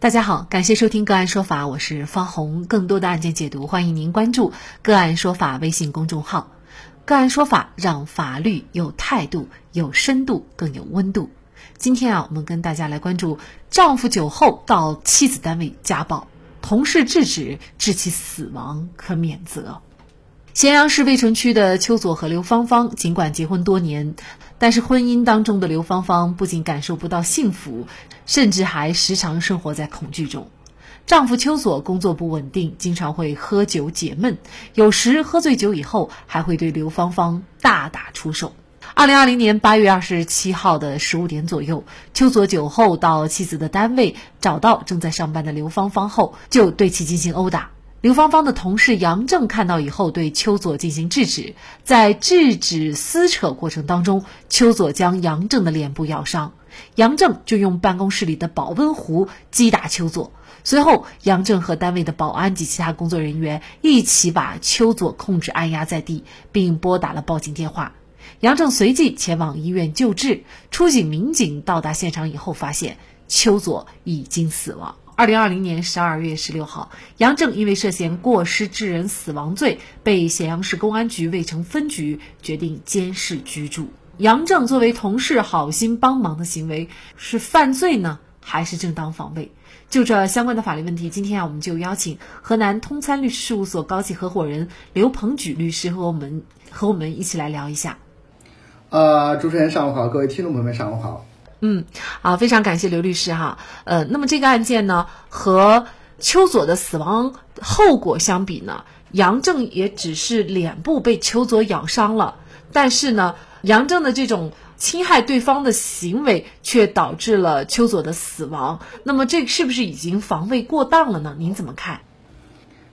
大家好，感谢收听个案说法，我是方红。更多的案件解读，欢迎您关注个案说法微信公众号。个案说法让法律有态度、有深度、更有温度。今天啊，我们跟大家来关注：丈夫酒后到妻子单位家暴，同事制止致其死亡，可免责。咸阳市渭城区的邱佐和刘芳芳，尽管结婚多年，但是婚姻当中的刘芳芳不仅感受不到幸福，甚至还时常生活在恐惧中。丈夫邱佐工作不稳定，经常会喝酒解闷，有时喝醉酒以后还会对刘芳芳大打出手。二零二零年八月二十七号的十五点左右，邱佐酒后到妻子的单位，找到正在上班的刘芳芳后，就对其进行殴打。刘芳芳的同事杨正看到以后，对邱佐进行制止。在制止撕扯过程当中，邱佐将杨正的脸部咬伤，杨正就用办公室里的保温壶击打邱佐。随后，杨正和单位的保安及其他工作人员一起把邱佐控制按压在地，并拨打了报警电话。杨正随即前往医院救治。出警民警到达现场以后，发现邱佐已经死亡。二零二零年十二月十六号，杨正因为涉嫌过失致人死亡罪，被咸阳市公安局渭城分局决定监视居住。杨正作为同事好心帮忙的行为是犯罪呢，还是正当防卫？就这相关的法律问题，今天啊，我们就邀请河南通参律师事务所高级合伙人刘鹏举律师和我们和我们一起来聊一下。呃，主持人上午好，各位听众朋友们上午好。嗯，啊，非常感谢刘律师哈。呃，那么这个案件呢，和邱佐的死亡后果相比呢，杨正也只是脸部被邱佐咬伤了，但是呢，杨正的这种侵害对方的行为却导致了邱佐的死亡。那么这是不是已经防卫过当了呢？您怎么看？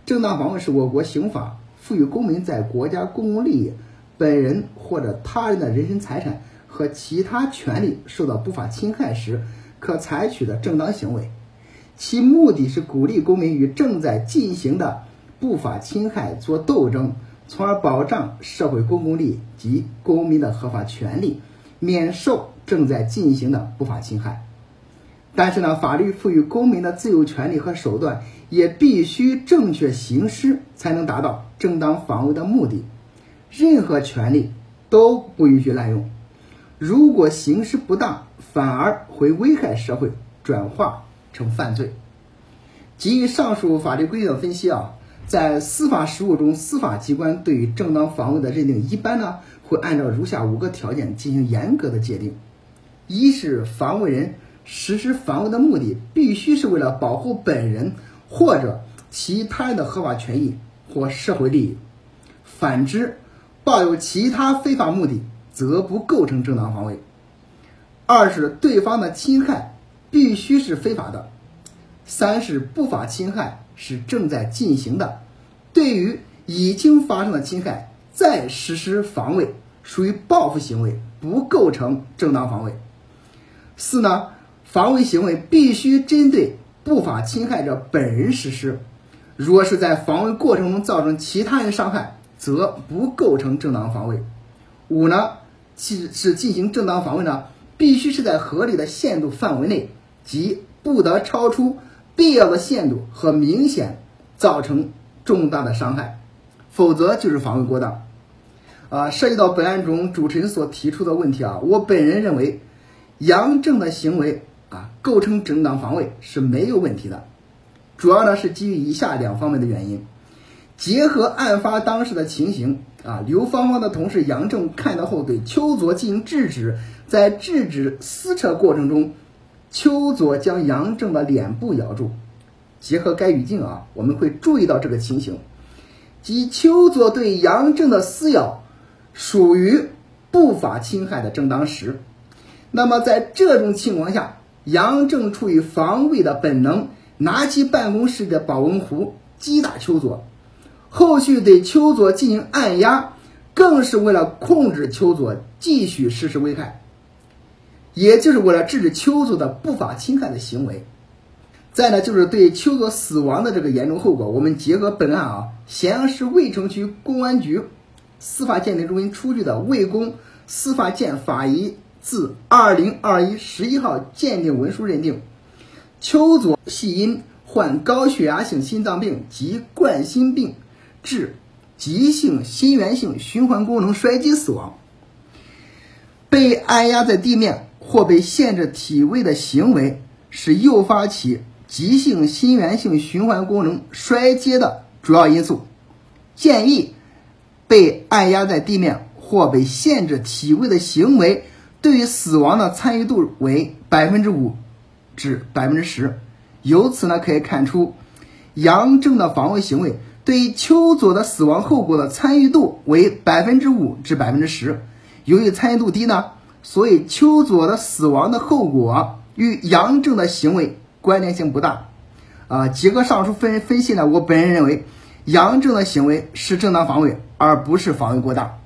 正当防卫是我国刑法赋予公民在国家公共利益、本人或者他人的人身财产。和其他权利受到不法侵害时，可采取的正当行为，其目的是鼓励公民与正在进行的不法侵害作斗争，从而保障社会公共利益及公民的合法权利，免受正在进行的不法侵害。但是呢，法律赋予公民的自由权利和手段也必须正确行使，才能达到正当防卫的目的。任何权利都不允许滥用。如果行使不当，反而会危害社会，转化成犯罪。基于上述法律规定的分析啊，在司法实务中，司法机关对于正当防卫的认定，一般呢会按照如下五个条件进行严格的界定：一是防卫人实施防卫的目的必须是为了保护本人或者其他人的合法权益或社会利益；反之，抱有其他非法目的。则不构成正当防卫。二是对方的侵害必须是非法的。三是不法侵害是正在进行的。对于已经发生的侵害再实施防卫，属于报复行为，不构成正当防卫。四呢，防卫行为必须针对不法侵害者本人实施。若是在防卫过程中造成其他人伤害，则不构成正当防卫。五呢？其是进行正当防卫呢，必须是在合理的限度范围内，即不得超出必要的限度和明显造成重大的伤害，否则就是防卫过当。啊，涉及到本案中主持人所提出的问题啊，我本人认为杨正的行为啊构成正当防卫是没有问题的，主要呢是基于以下两方面的原因。结合案发当时的情形啊，刘芳芳的同事杨正看到后对邱佐进行制止，在制止撕扯过程中，邱佐将杨正的脸部咬住。结合该语境啊，我们会注意到这个情形，即邱佐对杨正的撕咬属于不法侵害的正当时。那么在这种情况下，杨正出于防卫的本能，拿起办公室的保温壶击打邱佐。后续对邱佐进行按压，更是为了控制邱佐继续实施危害，也就是为了制止邱佐的不法侵害的行为。再呢，就是对邱佐死亡的这个严重后果，我们结合本案啊，咸阳市渭城区公安局司法鉴定中心出具的魏公司法鉴法医自二零二一十一号鉴定文书认定，邱佐系因患高血压性心脏病及冠心病致急性心源性循环功能衰竭死亡。被按压在地面或被限制体位的行为是诱发起急性心源性循环功能衰竭的主要因素。建议被按压在地面或被限制体位的行为对于死亡的参与度为百分之五至百分之十。由此呢可以看出，杨正的防卫行为对邱佐的死亡后果的参与度为百分之五至百分之十。由于参与度低呢，所以邱佐的死亡的后果与杨正的行为关联性不大。啊，结合上述分分析呢，我本人认为杨正的行为是正当防卫，而不是防卫过当。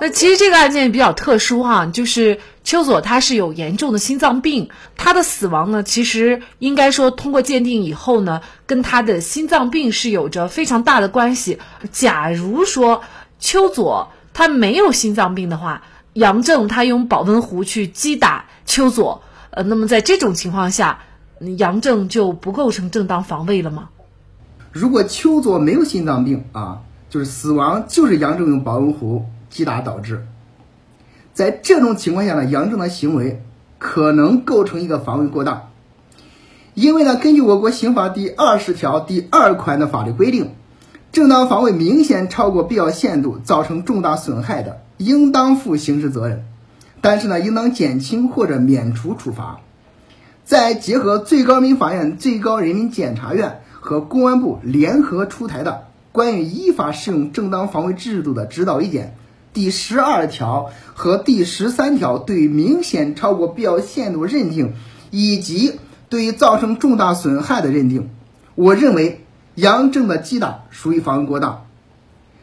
那其实这个案件比较特殊哈，就是邱佐他是有严重的心脏病，他的死亡呢，其实应该说通过鉴定以后呢，跟他的心脏病是有着非常大的关系。假如说邱佐。他没有心脏病的话，杨正他用保温壶去击打邱佐，呃，那么在这种情况下，杨正就不构成正当防卫了吗？如果邱佐没有心脏病啊，就是死亡就是杨正用保温壶击打导致，在这种情况下呢，杨正的行为可能构成一个防卫过当，因为呢，根据我国刑法第二十条第二款的法律规定。正当防卫明显超过必要限度，造成重大损害的，应当负刑事责任，但是呢，应当减轻或者免除处罚。再结合最高人民法院、最高人民检察院和公安部联合出台的《关于依法适用正当防卫制度的指导意见》第十二条和第十三条，对明显超过必要限度认定，以及对于造成重大损害的认定，我认为。杨正的击打属于防卫过当，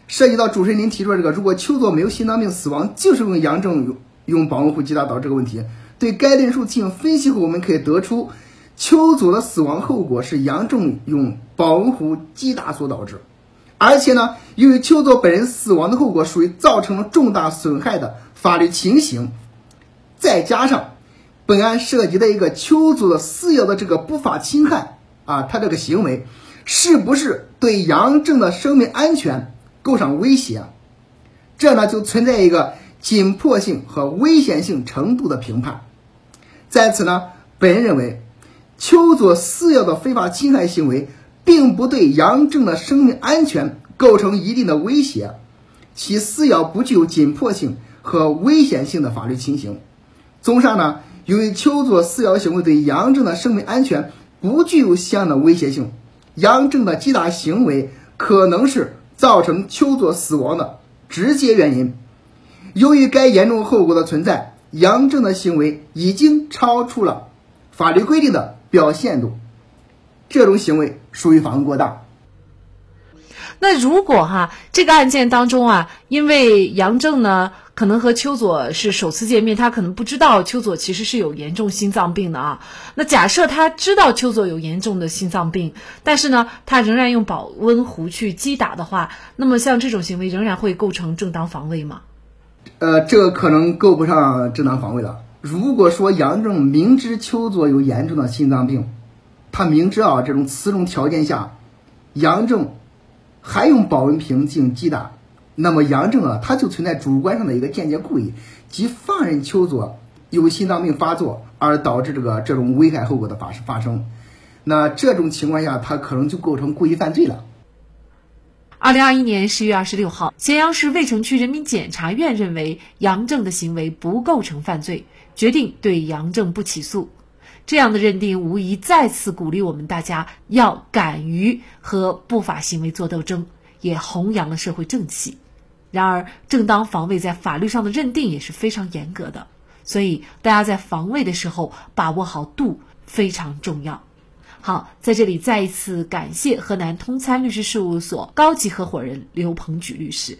涉及到主持人您提出的这个，如果邱佐没有心脏病死亡，就是用杨正用用保温壶击打导致这个问题。对该论述进行分析后，我们可以得出，邱佐的死亡后果是杨正用保温壶击打所导致，而且呢，由于邱佐本人死亡的后果属于造成了重大损害的法律情形，再加上本案涉及的一个邱佐的私有的这个不法侵害啊，他这个行为。是不是对杨正的生命安全构成威胁？这呢就存在一个紧迫性和危险性程度的评判。在此呢，本人认为，邱佐私有的非法侵害行为并不对杨正的生命安全构成一定的威胁，其撕咬不具有紧迫性和危险性的法律情形。综上呢，由于邱佐私有行为对杨正的生命安全不具有相应的威胁性。杨正的击打行为可能是造成邱佐死亡的直接原因。由于该严重后果的存在，杨正的行为已经超出了法律规定的表现度，这种行为属于防卫过当。那如果哈这个案件当中啊，因为杨正呢。可能和邱佐是首次见面，他可能不知道邱佐其实是有严重心脏病的啊。那假设他知道邱佐有严重的心脏病，但是呢，他仍然用保温壶去击打的话，那么像这种行为仍然会构成正当防卫吗？呃，这个可能够不上正当防卫了。如果说杨正明知邱佐有严重的心脏病，他明知啊这种此种条件下，杨正还用保温瓶进行击打。那么杨正啊，他就存在主观上的一个间接故意，即放任邱佐有心脏病发作，而导致这个这种危害后果的发发生。那这种情况下，他可能就构成故意犯罪了。二零二一年十月二十六号，咸阳市渭城区人民检察院认为杨正的行为不构成犯罪，决定对杨正不起诉。这样的认定无疑再次鼓励我们大家要敢于和不法行为做斗争，也弘扬了社会正气。然而，正当防卫在法律上的认定也是非常严格的，所以大家在防卫的时候把握好度非常重要。好，在这里再一次感谢河南通参律师事务所高级合伙人刘鹏举律师。